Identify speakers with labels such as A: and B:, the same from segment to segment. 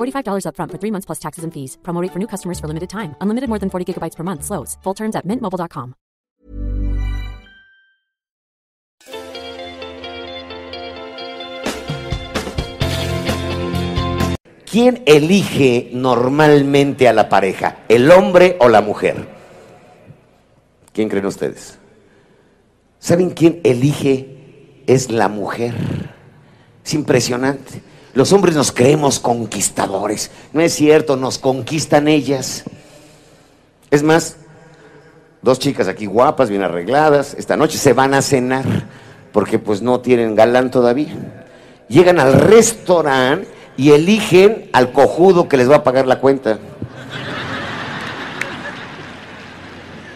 A: $45 upfront for three months plus taxes and fees. Promo rate for new customers for limited time. Unlimited more than 40 gigabytes per month. Slows. Full terms at mintmobile.com.
B: ¿Quién elige normalmente a la pareja? ¿El hombre o la mujer? ¿Quién creen ustedes? ¿Saben quién elige? Es la mujer. Es impresionante. Los hombres nos creemos conquistadores. No es cierto, nos conquistan ellas. Es más, dos chicas aquí guapas, bien arregladas, esta noche se van a cenar porque pues no tienen galán todavía. Llegan al restaurante y eligen al cojudo que les va a pagar la cuenta.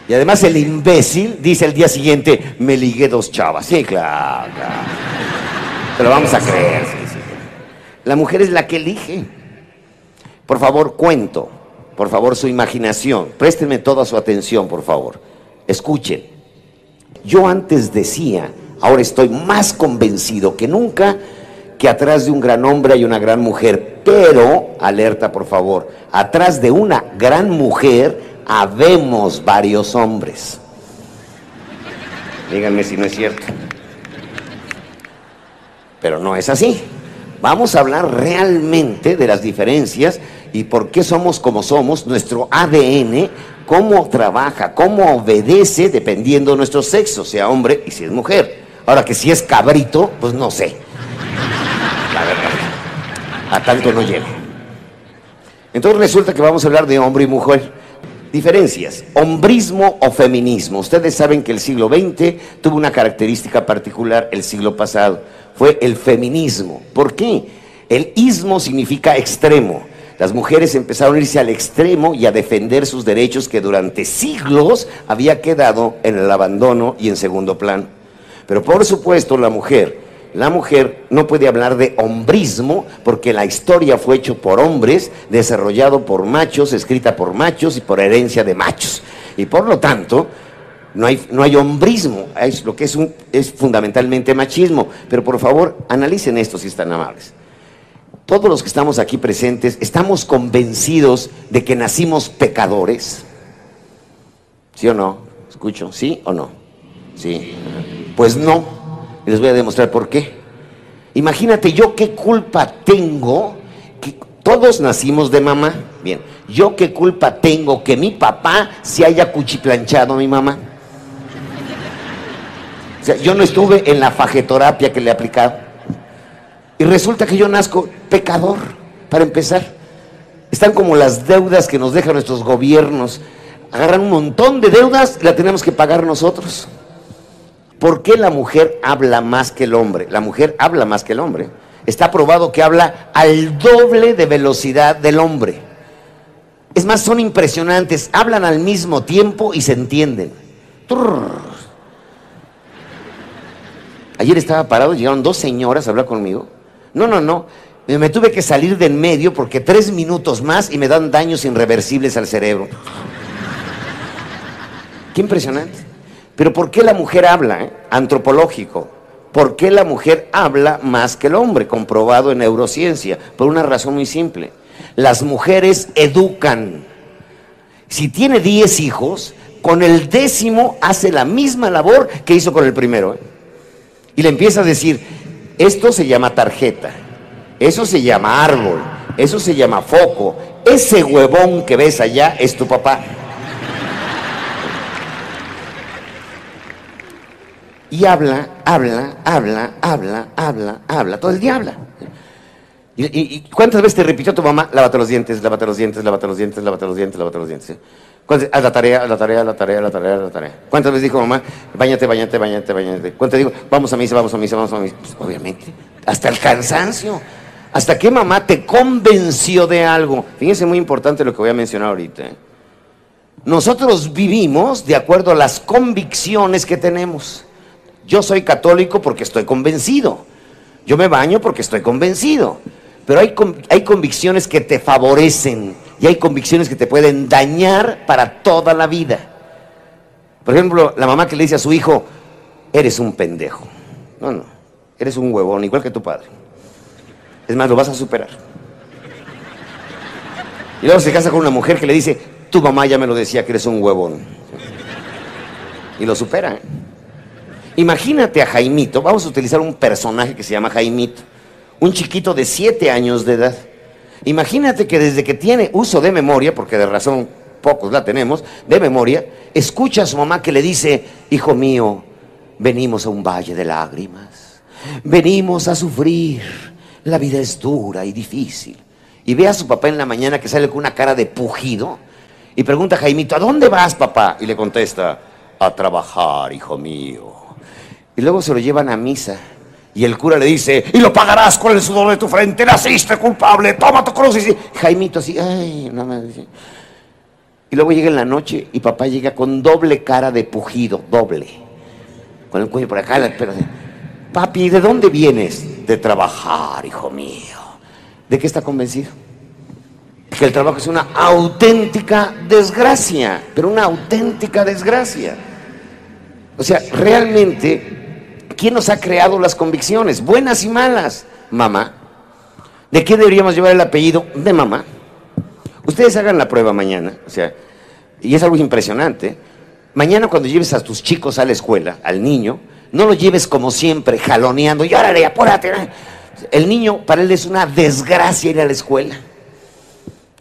B: Y además el imbécil dice el día siguiente, me ligué dos chavas. Sí, claro, claro. Te lo vamos a creer. La mujer es la que elige. Por favor, cuento. Por favor, su imaginación. Préstenme toda su atención, por favor. Escuchen. Yo antes decía, ahora estoy más convencido que nunca que atrás de un gran hombre hay una gran mujer. Pero, alerta por favor, atrás de una gran mujer habemos varios hombres. Díganme si no es cierto. Pero no es así. Vamos a hablar realmente de las diferencias y por qué somos como somos, nuestro ADN, cómo trabaja, cómo obedece dependiendo de nuestro sexo, sea hombre y si es mujer. Ahora que si es cabrito, pues no sé. La verdad. A tanto no llega. Entonces resulta que vamos a hablar de hombre y mujer. Diferencias, hombrismo o feminismo. Ustedes saben que el siglo XX tuvo una característica particular el siglo pasado. Fue el feminismo. ¿Por qué? El ismo significa extremo. Las mujeres empezaron a irse al extremo y a defender sus derechos que durante siglos había quedado en el abandono y en segundo plano. Pero por supuesto la mujer, la mujer no puede hablar de hombrismo porque la historia fue hecho por hombres, desarrollado por machos, escrita por machos y por herencia de machos. Y por lo tanto, no hay, no hay hombrismo, es, lo que es, un, es fundamentalmente machismo. Pero por favor, analicen esto si están amables. Todos los que estamos aquí presentes, ¿estamos convencidos de que nacimos pecadores? ¿Sí o no? ¿Escucho? ¿Sí o no? Sí. Pues no. Y les voy a demostrar por qué. Imagínate yo qué culpa tengo, que todos nacimos de mamá. Bien, yo qué culpa tengo que mi papá se haya cuchiplanchado a mi mamá. O sea, yo no estuve en la fajetorapia que le aplicaba. Y resulta que yo nazco pecador, para empezar. Están como las deudas que nos dejan nuestros gobiernos. Agarran un montón de deudas y la tenemos que pagar nosotros. ¿Por qué la mujer habla más que el hombre? La mujer habla más que el hombre. Está probado que habla al doble de velocidad del hombre. Es más, son impresionantes. Hablan al mismo tiempo y se entienden. Ayer estaba parado, llegaron dos señoras a hablar conmigo. No, no, no. Me tuve que salir de en medio porque tres minutos más y me dan daños irreversibles al cerebro. Qué impresionante. Pero ¿por qué la mujer habla? eh? Antropológico. ¿Por qué la mujer habla más que el hombre? Comprobado en neurociencia. Por una razón muy simple. Las mujeres educan. Si tiene 10 hijos, con el décimo hace la misma labor que hizo con el primero. ¿eh? Y le empieza a decir, esto se llama tarjeta, eso se llama árbol, eso se llama foco, ese huevón que ves allá es tu papá. Y habla, habla, habla, habla, habla, habla, todo el día habla. ¿Y, cuántas veces te repitió tu mamá? Lávate los dientes, lávate los dientes, lávate los dientes, lávate los dientes, lávate los dientes. ¿sí? ¿Cuántas- Haz la tarea, la tarea, la tarea, la tarea, la tarea. ¿Cuántas veces dijo mamá? Báñate, báñate, báñate, báñate. ¿Cuántas digo? Vamos a misa, vamos a misa, vamos a misa. Pues, obviamente, hasta el cansancio. ¿Hasta qué mamá te convenció de algo? Fíjense, muy importante lo que voy a mencionar ahorita. ¿eh? Nosotros vivimos de acuerdo a las convicciones que tenemos. Yo soy católico porque estoy convencido. Yo me baño porque estoy convencido. Pero hay, hay convicciones que te favorecen y hay convicciones que te pueden dañar para toda la vida. Por ejemplo, la mamá que le dice a su hijo, eres un pendejo. No, no, eres un huevón, igual que tu padre. Es más, lo vas a superar. Y luego se casa con una mujer que le dice, tu mamá ya me lo decía que eres un huevón. Y lo supera. ¿eh? Imagínate a Jaimito, vamos a utilizar un personaje que se llama Jaimito, un chiquito de 7 años de edad. Imagínate que desde que tiene uso de memoria, porque de razón pocos la tenemos, de memoria, escucha a su mamá que le dice, hijo mío, venimos a un valle de lágrimas, venimos a sufrir, la vida es dura y difícil. Y ve a su papá en la mañana que sale con una cara de pujido y pregunta a Jaimito, ¿a dónde vas papá? Y le contesta, a trabajar, hijo mío. Y luego se lo llevan a misa. Y el cura le dice, y lo pagarás con el sudor de tu frente, naciste culpable, toma tu cruz. Y Jaimito así, ay, no. Y luego llega en la noche y papá llega con doble cara de pujido, doble. Con el cuello por acá, la espera. Papi, ¿de dónde vienes? De trabajar, hijo mío. ¿De qué está convencido? Que el trabajo es una auténtica desgracia, pero una auténtica desgracia. O sea, realmente, ¿quién nos ha creado las convicciones? Buenas y malas. Mamá. ¿De qué deberíamos llevar el apellido? De mamá. Ustedes hagan la prueba mañana, o sea, y es algo impresionante. Mañana cuando lleves a tus chicos a la escuela, al niño, no lo lleves como siempre, jaloneando, y órale, apúrate. El niño, para él es una desgracia ir a la escuela.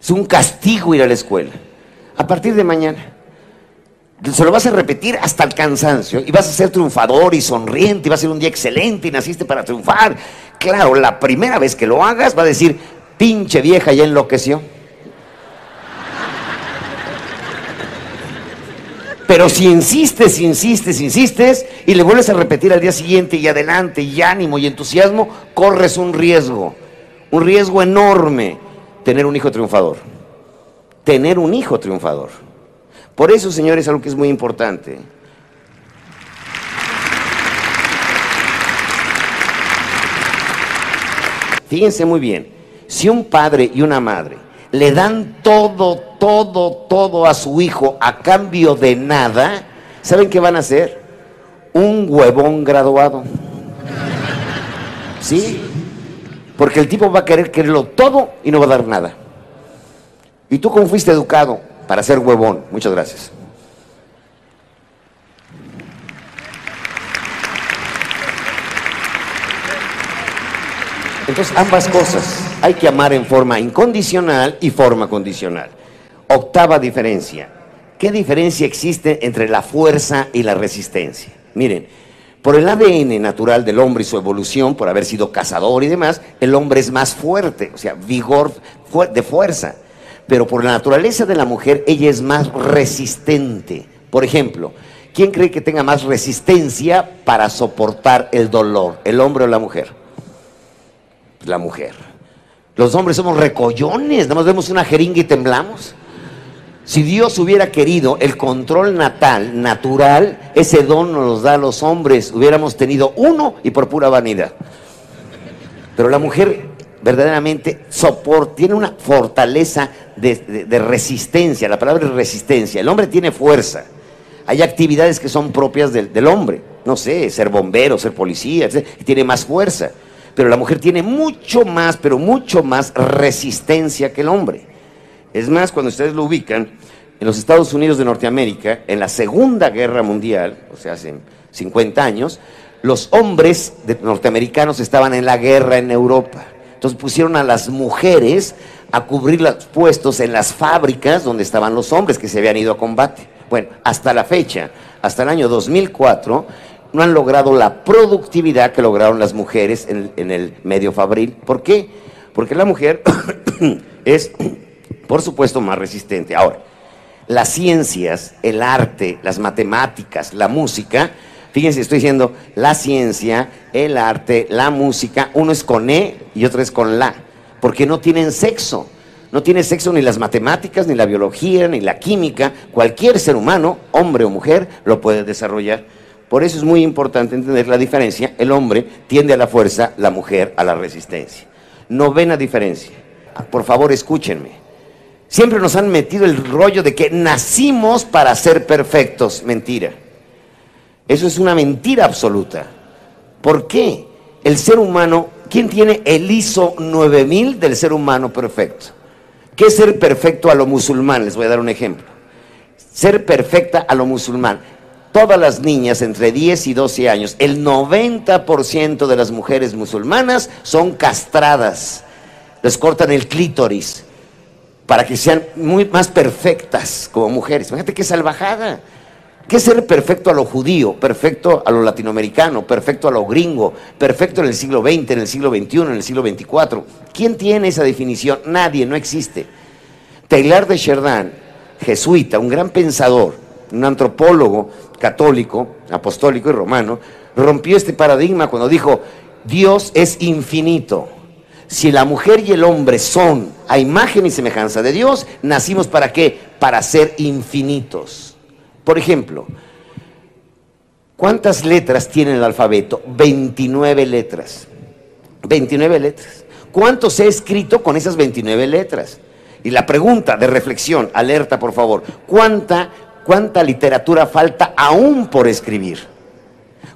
B: Es un castigo ir a la escuela. A partir de mañana. Se lo vas a repetir hasta el cansancio y vas a ser triunfador y sonriente y va a ser un día excelente y naciste para triunfar. Claro, la primera vez que lo hagas va a decir, pinche vieja ya enloqueció. Pero si insistes, insistes, insistes y le vuelves a repetir al día siguiente y adelante y ánimo y entusiasmo, corres un riesgo, un riesgo enorme, tener un hijo triunfador. Tener un hijo triunfador. Por eso, señores, algo que es muy importante. Fíjense muy bien, si un padre y una madre le dan todo, todo, todo a su hijo a cambio de nada, ¿saben qué van a hacer? Un huevón graduado. ¿Sí? Porque el tipo va a querer quererlo todo y no va a dar nada. ¿Y tú cómo fuiste educado? Para ser huevón. Muchas gracias. Entonces, ambas cosas. Hay que amar en forma incondicional y forma condicional. Octava diferencia. ¿Qué diferencia existe entre la fuerza y la resistencia? Miren, por el ADN natural del hombre y su evolución, por haber sido cazador y demás, el hombre es más fuerte, o sea, vigor de fuerza. Pero por la naturaleza de la mujer, ella es más resistente. Por ejemplo, ¿quién cree que tenga más resistencia para soportar el dolor? ¿El hombre o la mujer? La mujer. Los hombres somos recollones, nada más vemos una jeringa y temblamos. Si Dios hubiera querido el control natal, natural, ese don nos da a los hombres. Hubiéramos tenido uno y por pura vanidad. Pero la mujer verdaderamente soporta, tiene una fortaleza de, resistencia. La palabra es resistencia. El hombre tiene fuerza. Hay actividades que son propias del, hombre. No sé, ser bombero, ser policía, tiene más fuerza. Pero la mujer tiene mucho más, pero mucho más resistencia que el hombre. Es más, cuando ustedes lo ubican, en los Estados Unidos de Norteamérica, en la Segunda Guerra Mundial, o sea, hace 50 años, los hombres norteamericanos estaban en la guerra en Europa. Entonces pusieron a las mujeres a cubrir los puestos en las fábricas donde estaban los hombres que se habían ido a combate. Bueno, hasta la fecha, hasta el año 2004, no han logrado la productividad que lograron las mujeres en, en el medio fabril. ¿Por qué? Porque la mujer es, por supuesto, más resistente. Ahora, las ciencias, el arte, las matemáticas, la música, fíjense, estoy diciendo la ciencia, el arte, la música, uno es con E y otro es con la, porque no tienen sexo. No tiene sexo ni las matemáticas, ni la biología, ni la química. Cualquier ser humano, hombre o mujer, lo puede desarrollar. Por eso es muy importante entender la diferencia. El hombre tiende a la fuerza, la mujer a la resistencia. Novena diferencia. Por favor, escúchenme. Siempre nos han metido el rollo de que nacimos para ser perfectos. Mentira. Eso es una mentira absoluta. ¿Por qué? El ser humano, ¿quién tiene el ISO 9000 del ser humano perfecto? ¿Qué es ser perfecto a lo musulmán? Les voy a dar un ejemplo. Ser perfecta a lo musulmán. Todas las niñas entre 10 y 12 años, el 90% de las mujeres musulmanas son castradas. Les cortan el clítoris para que sean muy más perfectas como mujeres. Fíjate qué salvajada. ¿Qué es ser perfecto a lo judío, perfecto a lo latinoamericano, perfecto a lo gringo, perfecto en el siglo XX, en el siglo XXI, en el siglo XXIV? ¿Quién tiene esa definición? Nadie, no existe. Taylor de Chardin, jesuita, un gran pensador, un antropólogo católico, apostólico y romano, rompió este paradigma cuando dijo, Dios es infinito. Si la mujer y el hombre son a imagen y semejanza de Dios, nacimos para qué? Para ser infinitos. Por ejemplo, ¿cuántas letras tiene el alfabeto? 29 letras. 29 letras. ¿Cuánto se ha escrito con esas 29 letras? Y la pregunta de reflexión, alerta por favor, ¿cuánta, cuánta literatura falta aún por escribir?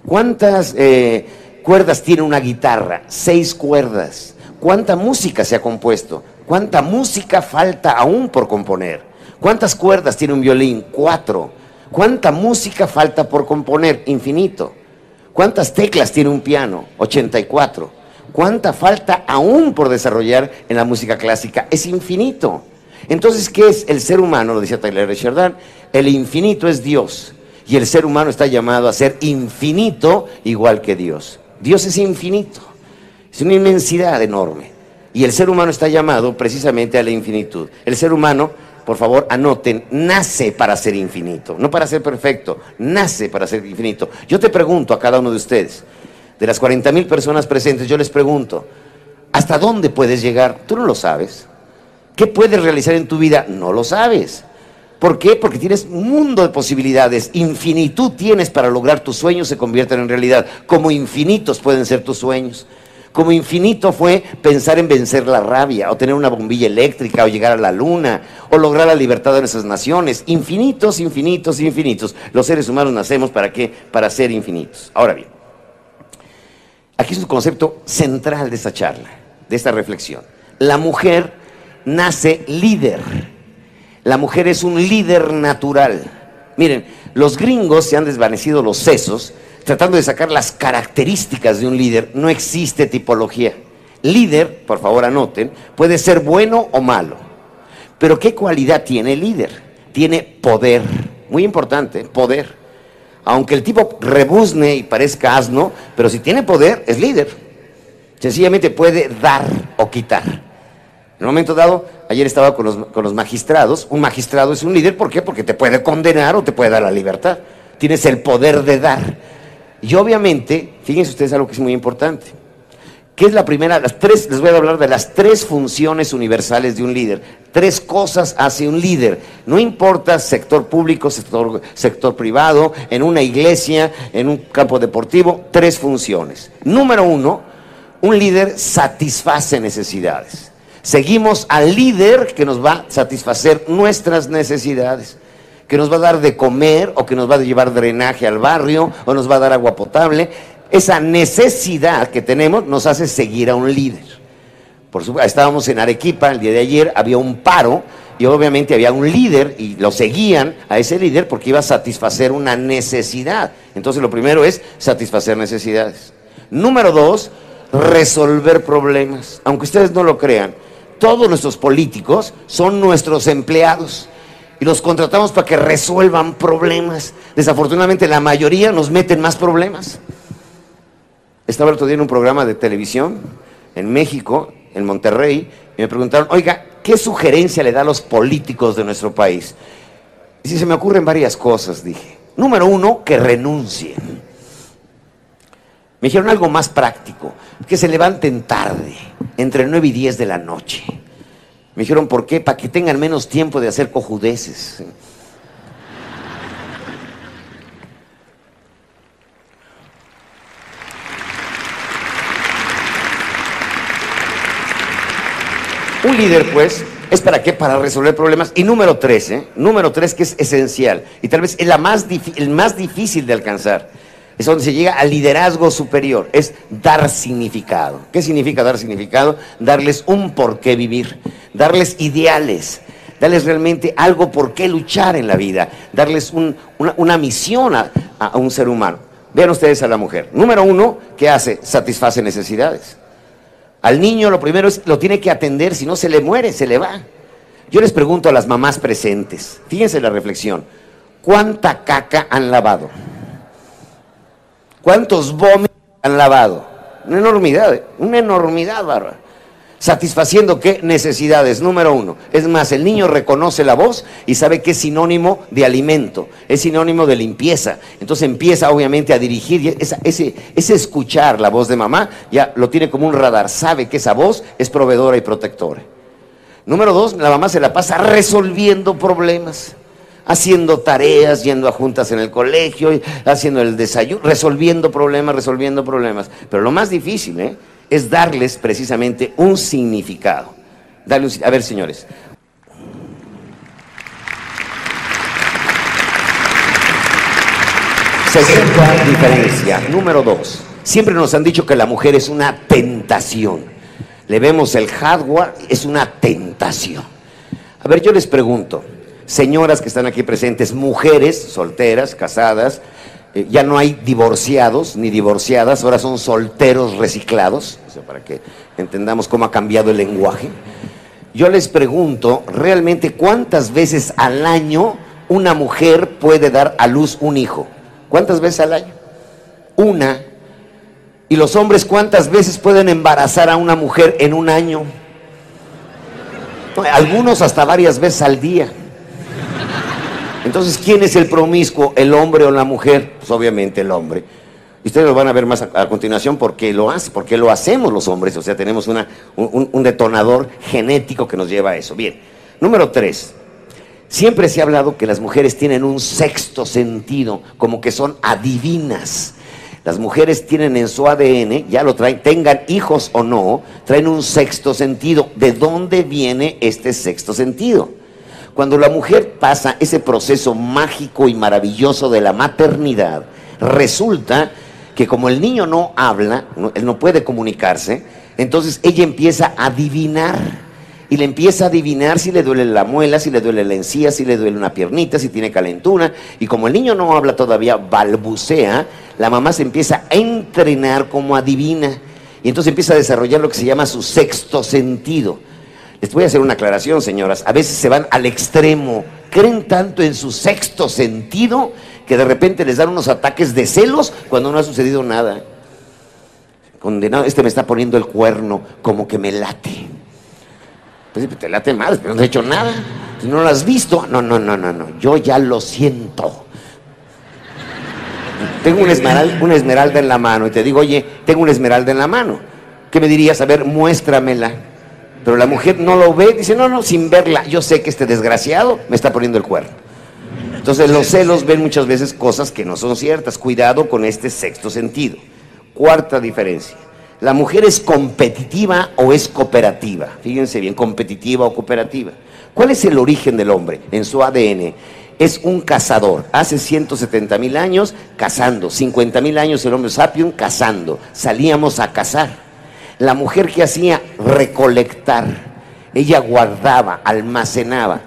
B: ¿Cuántas eh, cuerdas tiene una guitarra? Seis cuerdas. ¿Cuánta música se ha compuesto? ¿Cuánta música falta aún por componer? ¿Cuántas cuerdas tiene un violín? Cuatro. ¿Cuánta música falta por componer? Infinito. ¿Cuántas teclas tiene un piano? 84. ¿Cuánta falta aún por desarrollar en la música clásica? Es infinito. Entonces, ¿qué es el ser humano? Lo decía Taylor Sheridan. El infinito es Dios. Y el ser humano está llamado a ser infinito igual que Dios. Dios es infinito. Es una inmensidad enorme. Y el ser humano está llamado precisamente a la infinitud. El ser humano por favor, anoten, nace para ser infinito, no para ser perfecto, nace para ser infinito. Yo te pregunto a cada uno de ustedes, de las 40 mil personas presentes, yo les pregunto, ¿hasta dónde puedes llegar? Tú no lo sabes. ¿Qué puedes realizar en tu vida? No lo sabes. ¿Por qué? Porque tienes un mundo de posibilidades, infinitud tienes para lograr tus sueños se convierten en realidad, como infinitos pueden ser tus sueños. Como infinito fue pensar en vencer la rabia, o tener una bombilla eléctrica, o llegar a la luna, o lograr la libertad de nuestras naciones. Infinitos, infinitos, infinitos. Los seres humanos nacemos para qué? Para ser infinitos. Ahora bien, aquí es un concepto central de esta charla, de esta reflexión. La mujer nace líder. La mujer es un líder natural. Miren, los gringos se han desvanecido los sesos tratando de sacar las características de un líder, no existe tipología. Líder, por favor anoten, puede ser bueno o malo. Pero ¿qué cualidad tiene el líder? Tiene poder. Muy importante, poder. Aunque el tipo rebuzne y parezca asno, pero si tiene poder, es líder. Sencillamente puede dar o quitar. En un momento dado, ayer estaba con los, con los magistrados. Un magistrado es un líder, ¿por qué? Porque te puede condenar o te puede dar la libertad. Tienes el poder de dar. Y obviamente, fíjense ustedes algo que es muy importante. ¿Qué es la primera? Las tres, les voy a hablar de las tres funciones universales de un líder. Tres cosas hace un líder. No importa sector público, sector, sector privado, en una iglesia, en un campo deportivo, tres funciones. Número uno, Un líder satisface necesidades. Seguimos al líder que nos va a satisfacer nuestras necesidades, que nos va a dar de comer o que nos va a llevar drenaje al barrio o nos va a dar agua potable. Esa necesidad que tenemos nos hace seguir a un líder. Por supuesto, estábamos en Arequipa el día de ayer, había un paro y obviamente había un líder y lo seguían a ese líder porque iba a satisfacer una necesidad. Entonces lo primero es satisfacer necesidades. Número dos, resolver problemas. Aunque ustedes no lo crean, todos nuestros políticos son nuestros empleados y los contratamos para que resuelvan problemas. Desafortunadamente la mayoría nos meten más problemas. Estaba el otro día en un programa de televisión en México, en Monterrey, y me preguntaron, oiga, ¿qué sugerencia le da a los políticos de nuestro país? Y si se me ocurren varias cosas, dije. Número uno, que renuncien. Me dijeron algo más práctico, que se levanten tarde, entre 9 y 10 de la noche. Me dijeron, ¿por qué? Para que tengan menos tiempo de hacer cojudeces. Un líder, pues, ¿es para qué? Para resolver problemas. Y número tres, ¿eh? Número tres, que es esencial. Y tal vez es la más el más difícil de alcanzar. Es donde se llega al liderazgo superior. Es dar significado. ¿Qué significa dar significado? Darles un por qué vivir. Darles ideales. Darles realmente algo por qué luchar en la vida. Darles una, misión a, un ser humano. Vean ustedes a la mujer. Número uno, ¿qué hace? Satisface necesidades. Al niño lo primero es, lo tiene que atender, si no se le muere, se le va. Yo les pregunto a las mamás presentes, fíjense la reflexión, ¿cuánta caca han lavado? ¿Cuántos vómitos han lavado? Una enormidad, una enormidad, bárbara. Satisfaciendo qué necesidades. Número uno. Es más, el niño reconoce la voz y sabe que es sinónimo de alimento, es sinónimo de limpieza. Entonces empieza obviamente a dirigir. ese, ese escuchar la voz de mamá ya lo tiene como un radar. Sabe que esa voz es proveedora y protectora. Número dos, la mamá se la pasa resolviendo problemas haciendo tareas, yendo a juntas en el colegio, haciendo el desayuno, resolviendo problemas, resolviendo problemas. Pero lo más difícil, ¿eh? es darles precisamente un significado. a ver, señores. Segunda diferencia, número dos. Siempre nos han dicho que la mujer es una tentación. Le vemos el hardware, es una tentación. A ver, yo les pregunto, señoras que están aquí presentes, mujeres solteras, casadas, eh, ya no hay divorciados ni divorciadas, ahora son solteros reciclados, para que entendamos cómo ha cambiado el lenguaje. Yo les pregunto, realmente, ¿cuántas veces al año una mujer puede dar a luz un hijo? ¿Cuántas veces al año? Una. ¿Y los hombres cuántas veces pueden embarazar a una mujer en un año? Algunos hasta varias veces al día. Entonces, ¿quién es el promiscuo, el hombre o la mujer? Pues obviamente el hombre. Y ustedes lo van a ver más a, continuación porque lo hace, porque lo hacemos los hombres, o sea, tenemos una, un, detonador genético que nos lleva a eso. Bien, número tres, siempre se ha hablado que las mujeres tienen un sexto sentido, como que son adivinas. Las mujeres tienen en su ADN, ya lo traen, tengan hijos o no, traen un sexto sentido. ¿De dónde viene este sexto sentido? Cuando la mujer pasa ese proceso mágico y maravilloso de la maternidad, resulta que como el niño no habla, él no puede comunicarse, entonces ella empieza a adivinar. Y le empieza a adivinar si le duele la muela, si le duele la encía, si le duele una piernita, si tiene calentura. Y como el niño no habla todavía, balbucea, la mamá se empieza a entrenar como adivina. Y entonces empieza a desarrollar lo que se llama su sexto sentido. Les voy a hacer una aclaración, señoras. A veces se van al extremo, creen tanto en su sexto sentido que de repente les dan unos ataques de celos cuando no ha sucedido nada. Condenado, este me está poniendo el cuerno, como que me late. Pues te late mal, pero no he hecho nada. No lo has visto, no, no, no, no, no. Yo ya lo siento. Tengo una esmeralda, una esmeralda en la mano y te digo, oye, tengo una esmeralda en la mano. ¿Qué me dirías? A ver, muéstramela. Pero la mujer no lo ve, dice, no, no, sin verla, yo sé que este desgraciado me está poniendo el cuerno. Entonces los celos ven muchas veces cosas que no son ciertas. Cuidado con este sexto sentido. Cuarta diferencia. ¿La mujer es competitiva o es cooperativa? Fíjense bien, competitiva o cooperativa. ¿Cuál es el origen del hombre en su ADN? Es un cazador. Hace 170 mil años cazando, 50 mil años el hombre sapiens cazando. Salíamos a cazar. La mujer que hacía recolectar, ella guardaba, almacenaba.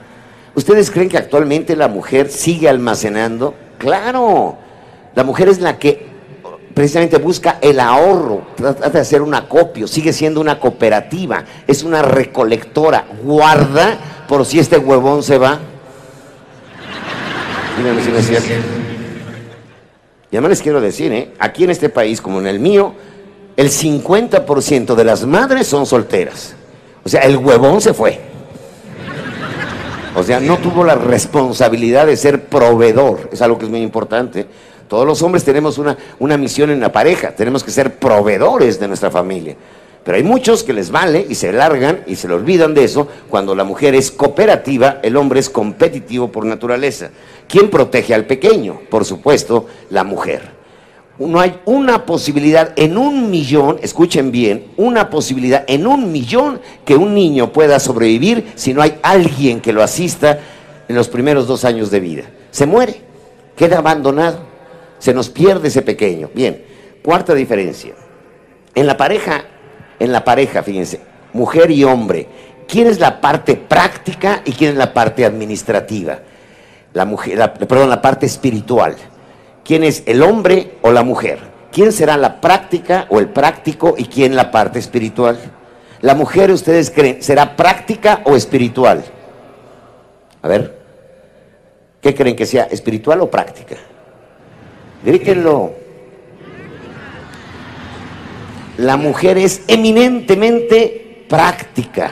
B: ¿Ustedes creen que actualmente la mujer sigue almacenando? Claro, la mujer es la que precisamente busca el ahorro, trata de hacer un acopio, sigue siendo una cooperativa, es una recolectora, guarda por si este huevón se va. Si. Y además les quiero decir, ¿eh? aquí en este país, como en el mío, el 50% de las madres son solteras. O sea, el huevón se fue. O sea, no tuvo la responsabilidad de ser proveedor. Es algo que es muy importante. Todos los hombres tenemos una, una misión en la pareja. Tenemos que ser proveedores de nuestra familia. Pero hay muchos que les vale y se largan y se le olvidan de eso cuando la mujer es cooperativa, el hombre es competitivo por naturaleza. ¿Quién protege al pequeño? Por supuesto, la mujer. No hay una posibilidad en un millón, escuchen bien, una posibilidad en un millón que un niño pueda sobrevivir si no hay alguien que lo asista en los primeros dos años de vida. Se muere, queda abandonado, se nos pierde ese pequeño. Bien, cuarta diferencia. En la pareja en la pareja, fíjense, mujer y hombre, ¿quién es la parte práctica y quién es la parte administrativa? La mujer, perdón, la parte espiritual. ¿Quién es el hombre o la mujer? ¿Quién será la práctica o el práctico y quién la parte espiritual? La mujer, ustedes creen, ¿será práctica o espiritual? A ver, ¿qué creen que sea, espiritual o práctica? Grítenlo. La mujer es eminentemente práctica.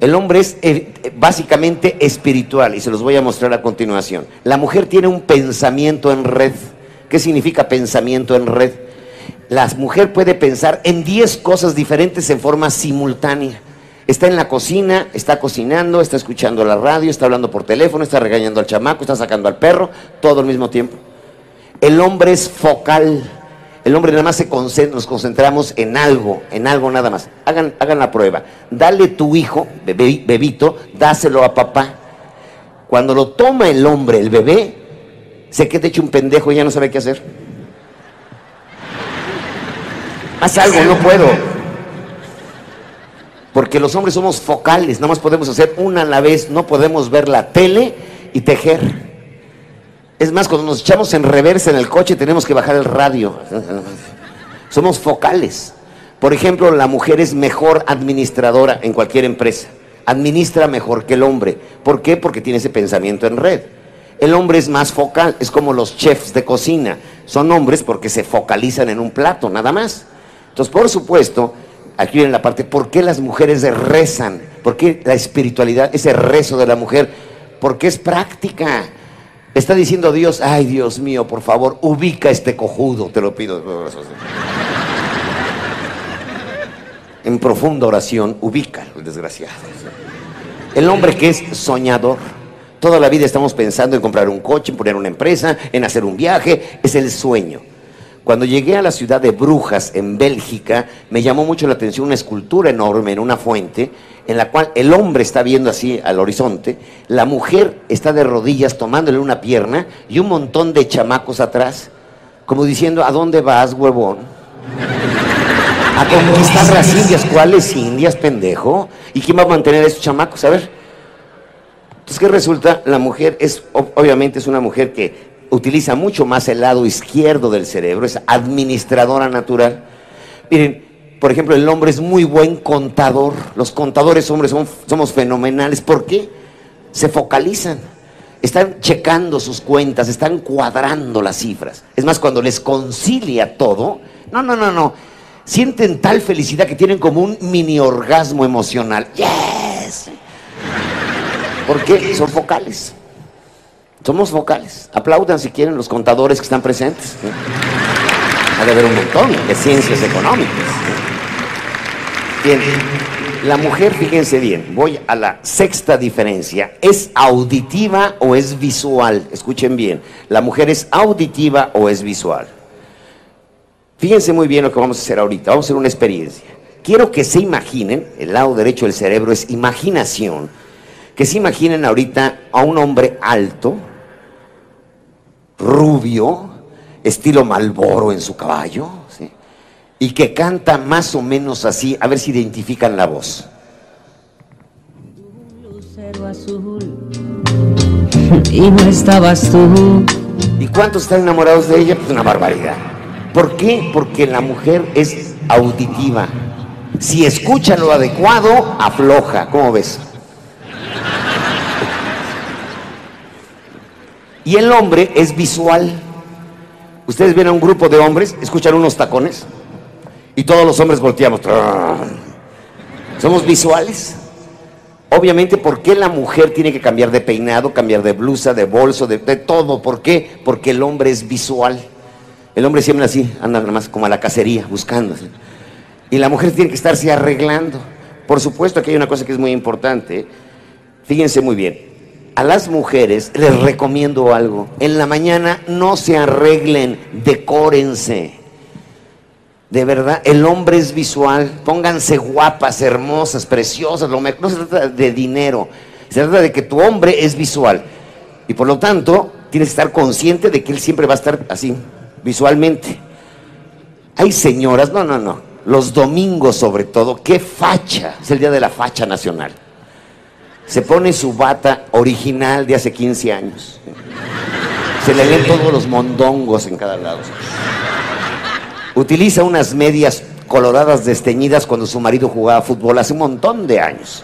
B: El hombre es eh, básicamente espiritual y se los voy a mostrar a continuación. La mujer tiene un pensamiento en red. ¿Qué significa pensamiento en red? La mujer puede pensar en 10 cosas diferentes en forma simultánea. Está en la cocina, está cocinando, está escuchando la radio, está hablando por teléfono, está regañando al chamaco, está sacando al perro, todo al mismo tiempo. El hombre es focal el hombre nada más se concentra, nos concentramos en algo, en algo nada más. Hagan, hagan la prueba. Dale tu hijo, bebito, dáselo a papá. Cuando lo toma el hombre, el bebé, se queda hecho un pendejo y ya no sabe qué hacer. Haz algo, no puedo. Porque los hombres somos focales, nada más podemos hacer una a la vez, no podemos ver la tele y tejer. Es más, cuando nos echamos en reversa en el coche tenemos que bajar el radio. Somos focales. Por ejemplo, la mujer es mejor administradora en cualquier empresa. Administra mejor que el hombre. ¿Por qué? Porque tiene ese pensamiento en red. El hombre es más focal, es como los chefs de cocina. Son hombres porque se focalizan en un plato, nada más. Entonces, por supuesto, aquí viene la parte, ¿por qué las mujeres rezan? ¿Por qué la espiritualidad, ese rezo de la mujer? Porque es práctica. Está diciendo Dios, ay Dios mío, por favor, ubica este cojudo, te lo pido. En profunda oración, ubica el desgraciado. El hombre que es soñador. Toda la vida estamos pensando en comprar un coche, en poner una empresa, en hacer un viaje. Es el sueño. Cuando llegué a la ciudad de Brujas, en Bélgica, me llamó mucho la atención una escultura enorme en una fuente en la cual el hombre está viendo así al horizonte, la mujer está de rodillas tomándole una pierna y un montón de chamacos atrás, como diciendo, ¿a dónde vas, huevón? A conquistar las indias. ¿Cuáles indias, pendejo? ¿Y quién va a mantener a esos chamacos? A ver. Entonces, ¿qué resulta? La mujer es, obviamente, es una mujer que utiliza mucho más el lado izquierdo del cerebro, es administradora natural. Miren, por ejemplo, el hombre es muy buen contador. Los contadores hombres somos fenomenales. ¿Por qué? Se focalizan. Están checando sus cuentas, están cuadrando las cifras. Es más, cuando les concilia todo, no, no, no, no. Sienten tal felicidad que tienen como un mini orgasmo emocional. ¡Yes! ¿Por qué? Son focales. Somos focales. Aplaudan si quieren los contadores que están presentes. Ha de haber un montón de ciencias económicas. Bien, la mujer, fíjense bien, voy a la sexta diferencia. ¿Es auditiva o es visual? Escuchen bien, ¿la mujer es auditiva o es visual? Fíjense muy bien lo que vamos a hacer ahorita. Vamos a hacer una experiencia. Quiero que se imaginen, el lado derecho del cerebro es imaginación, que se imaginen ahorita a un hombre alto, rubio, estilo Malboro en su caballo, ¿sí? y que canta más o menos así, a ver si identifican la voz.
C: Lucero azul y no estabas tú.
B: ¿Y cuántos están enamorados de ella? Pues una barbaridad. ¿Por qué? Porque la mujer es auditiva. Si escucha lo adecuado, afloja. ¿Cómo ves? Y el hombre es visual. Ustedes ven a un grupo de hombres, escuchan unos tacones y todos los hombres volteamos. Somos visuales. Obviamente, ¿por qué la mujer tiene que cambiar de peinado, cambiar de blusa, de bolso, de, todo? ¿Por qué? Porque el hombre es visual. El hombre siempre así, anda nada más como a la cacería, buscando. ¿sí? Y la mujer tiene que estarse arreglando. Por supuesto que hay una cosa que es muy importante. Fíjense muy bien. A las mujeres les recomiendo algo. En la mañana no se arreglen, decórense. De verdad, el hombre es visual. Pónganse guapas, hermosas, preciosas. Lo mejor. No se trata de dinero. Se trata de que tu hombre es visual. Y por lo tanto, tienes que estar consciente de que él siempre va a estar así, visualmente. Hay señoras, no, no, no. Los domingos sobre todo, qué facha. Es el día de la facha nacional. Se pone su bata original de hace 15 años. Se le ven todos los mondongos en cada lado. Utiliza unas medias coloradas desteñidas cuando su marido jugaba fútbol hace un montón de años.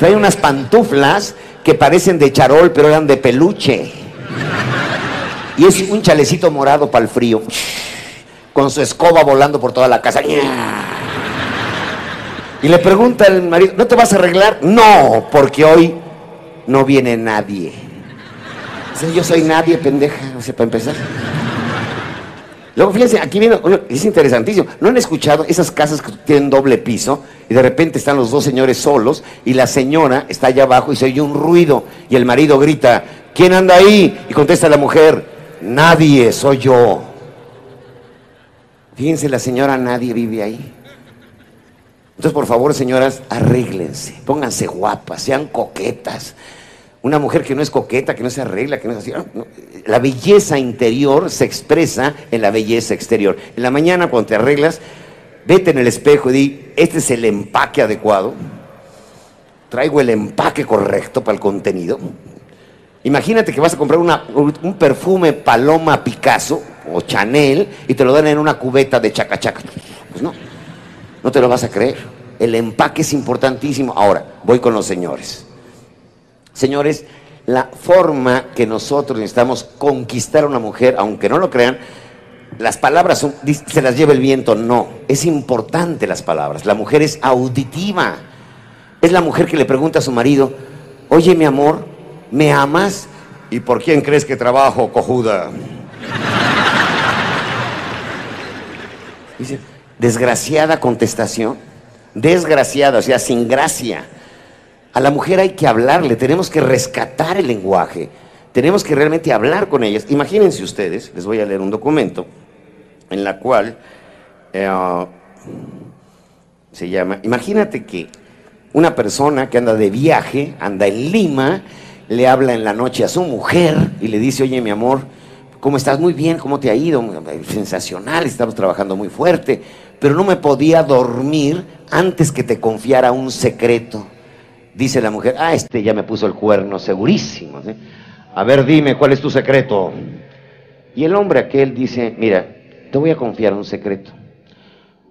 B: Trae unas pantuflas que parecen de charol, pero eran de peluche. Y es un chalecito morado para el frío. Con su escoba volando por toda la casa. Y le pregunta al marido, ¿no te vas a arreglar? No, porque hoy no viene nadie. Dice, yo soy nadie, pendeja, o sea, para empezar. Luego, fíjense, aquí viene, es interesantísimo. ¿No han escuchado esas casas que tienen doble piso y de repente están los dos señores solos y la señora está allá abajo y se oye un ruido y el marido grita, ¿quién anda ahí? Y contesta la mujer, nadie, soy yo. Fíjense, la señora nadie vive ahí. Entonces, por favor, señoras, arréglense, pónganse guapas, sean coquetas. Una mujer que no es coqueta, que no se arregla, que no es así. no, La belleza interior se expresa en la belleza exterior. En la mañana, cuando te arreglas, vete en el espejo y di, este es el empaque adecuado. Traigo el empaque correcto para el contenido. Imagínate que vas a comprar un perfume Paloma Picasso o Chanel y te lo dan en una cubeta de chaca chaca. Pues no, no te lo vas a creer. El empaque es importantísimo. Ahora, voy con los señores. Señores, la forma que nosotros necesitamos conquistar a una mujer, aunque no lo crean, las palabras son- se las lleva el viento. No, es importante las palabras. La mujer es auditiva. Es la mujer que le pregunta a su marido, oye mi amor, ¿me amas? ¿Y por quién crees que trabajo, cojuda? Dice, desgraciada contestación, desgraciada, o sea, sin gracia. A la mujer hay que hablarle, tenemos que rescatar el lenguaje, tenemos que realmente hablar con ellas. Imagínense ustedes, les voy a leer un documento en la cual eh, se llama, imagínate que una persona que anda de viaje, anda en Lima, le habla en la noche a su mujer y le dice, oye mi amor, ¿cómo estás? Muy bien, ¿cómo te ha ido? Sensacional, estamos trabajando muy fuerte, pero no me podía dormir antes que te confiara un secreto. Dice la mujer, ah, este ya me puso el cuerno, segurísimo. A ver, dime, ¿cuál es tu secreto? Y el hombre aquel dice, mira, te voy a confiar un secreto.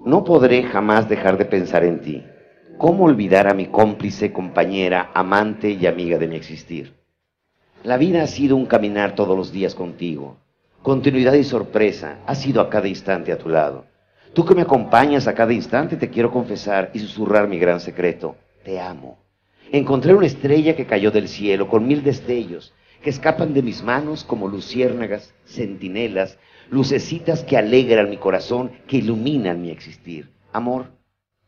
B: No podré jamás dejar de pensar en ti. ¿Cómo olvidar a mi cómplice, compañera, amante y amiga de mi existir? La vida ha sido un caminar todos los días contigo. Continuidad y sorpresa ha sido a cada instante a tu lado. Tú que me acompañas a cada instante te quiero confesar y susurrar mi gran secreto. Te amo. Encontré una estrella que cayó del cielo con mil destellos que escapan de mis manos como luciérnagas, centinelas, lucecitas que alegran mi corazón, que iluminan mi existir. Amor,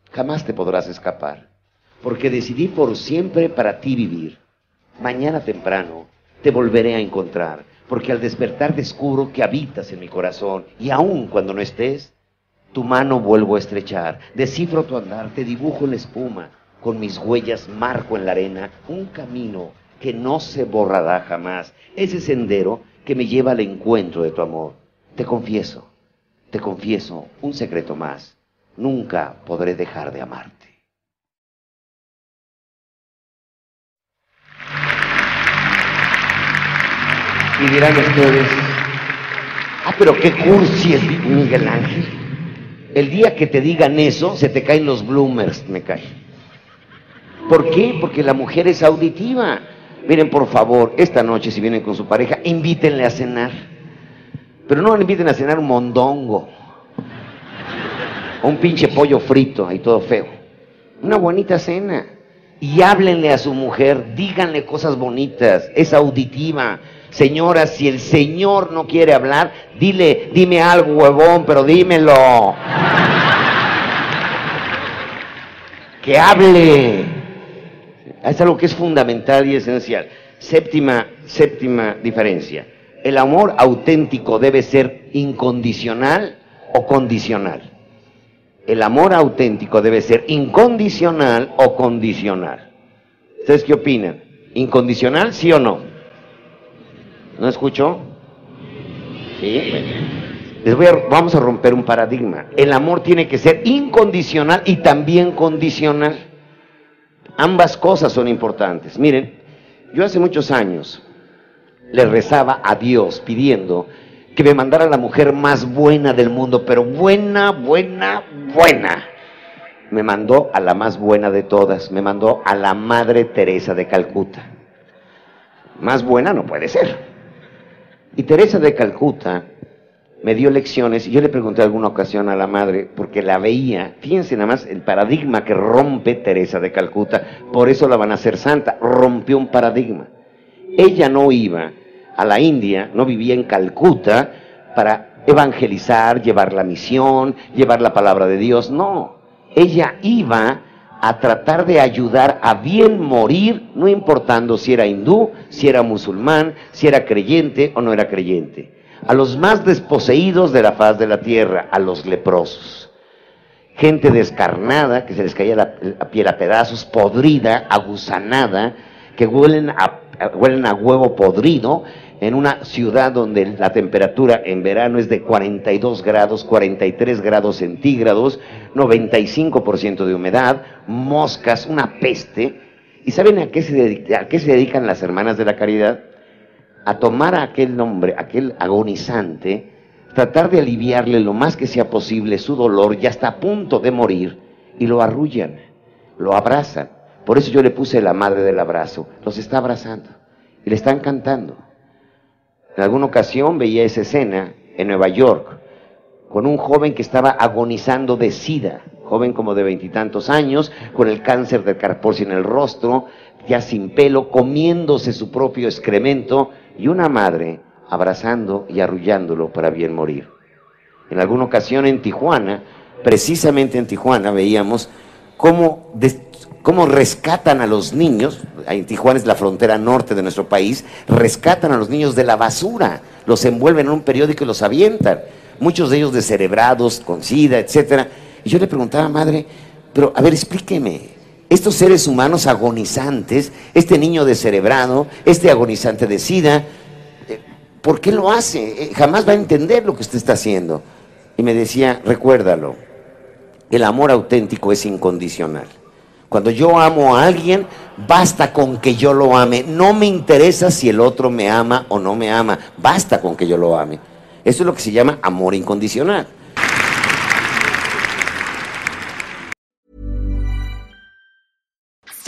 B: jamás te podrás escapar, porque decidí por siempre para ti vivir. Mañana temprano te volveré a encontrar, porque al despertar descubro que habitas en mi corazón y aun cuando no estés, tu mano vuelvo a estrechar, descifro tu andar, te dibujo en la espuma, con mis huellas marco en la arena un camino que no se borrará jamás, ese sendero que me lleva al encuentro de tu amor. Te confieso, te confieso un secreto más, nunca podré dejar de amarte. Y dirán ustedes, ah, pero qué cursi es Miguel Ángel. El día que te digan eso, se te caen los bloomers, me cae. ¿Por qué? Porque la mujer es auditiva. Miren, por favor, esta noche, si vienen con su pareja, invítenle a cenar. Pero no le inviten a cenar un mondongo. O un pinche pollo frito, ahí todo feo. Una bonita cena. Y háblenle a su mujer, díganle cosas bonitas. Es auditiva Señora, si el Señor no quiere hablar, dile, dime algo, huevón, pero dímelo. que hable. Es algo que es fundamental y esencial. Séptima, séptima diferencia. El amor auténtico debe ser incondicional o condicional. El amor auténtico debe ser incondicional o condicional. ¿Ustedes qué opinan? ¿Incondicional, sí o no? ¿No escuchó? Sí. Les voy a, vamos a romper un paradigma. El amor tiene que ser incondicional y también condicional. Ambas cosas son importantes. Miren, yo hace muchos años le rezaba a Dios pidiendo que me mandara la mujer más buena del mundo, pero buena, buena, buena. Me mandó a la más buena de todas, me mandó a la Madre Teresa de Calcuta. Más buena no puede ser. Y Teresa de Calcuta me dio lecciones y yo le pregunté alguna ocasión a la madre porque la veía, fíjense nada más el paradigma que rompe Teresa de Calcuta, por eso la van a hacer santa, rompió un paradigma. Ella no iba a la India, no vivía en Calcuta para evangelizar, llevar la misión, llevar la palabra de Dios, no. Ella iba a tratar de ayudar a bien morir, no importando si era hindú, si era musulmán, si era creyente o no era creyente. A los más desposeídos de la faz de la tierra, a los leprosos. Gente descarnada, que se les caía la, piel a pedazos, podrida, agusanada, que huelen a, huelen a huevo podrido, en una ciudad donde la temperatura en verano es de 42 grados, 43 grados centígrados, 95% de humedad, moscas, una peste. ¿Y saben a qué, se dedican las hermanas de la caridad? A tomar a aquel hombre, aquel agonizante, tratar de aliviarle lo más que sea posible su dolor, ya está a punto de morir, y lo arrullan, lo abrazan. Por eso yo le puse la madre del abrazo, los está abrazando y le están cantando. En alguna ocasión veía esa escena en Nueva York con un joven que estaba agonizando de sida, joven como de veintitantos años, con el cáncer del carpócio en el rostro, ya sin pelo, comiéndose su propio excremento, y una madre abrazando y arrullándolo para bien morir. En alguna ocasión en Tijuana, precisamente en Tijuana, veíamos cómo cómo rescatan a los niños, en Tijuana es la frontera norte de nuestro país, rescatan a los niños de la basura, los envuelven en un periódico y los avientan, muchos de ellos descerebrados, con sida, etc. Y yo le preguntaba, madre, pero a ver, explíqueme, estos seres humanos agonizantes, este niño descerebrado, este agonizante de sida, eh, ¿por qué lo hace? Eh, jamás va a entender lo que usted está haciendo. Y me decía, recuérdalo, el amor auténtico es incondicional. Cuando yo amo a alguien, basta con que yo lo ame. No me interesa si el otro me ama o no me ama. Basta con que yo lo ame. Eso es lo que se llama amor incondicional.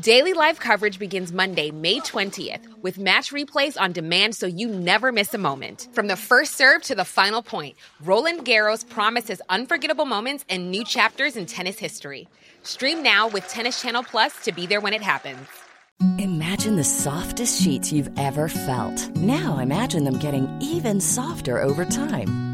D: Daily live coverage begins Monday, May 20th, with match replays on demand so you never miss a moment. From the first serve to the final point, Roland Garros promises unforgettable moments and new chapters in tennis history. Stream now with Tennis Channel Plus to be there when it happens.
E: Imagine the softest sheets you've ever felt. Now imagine them getting even softer over time.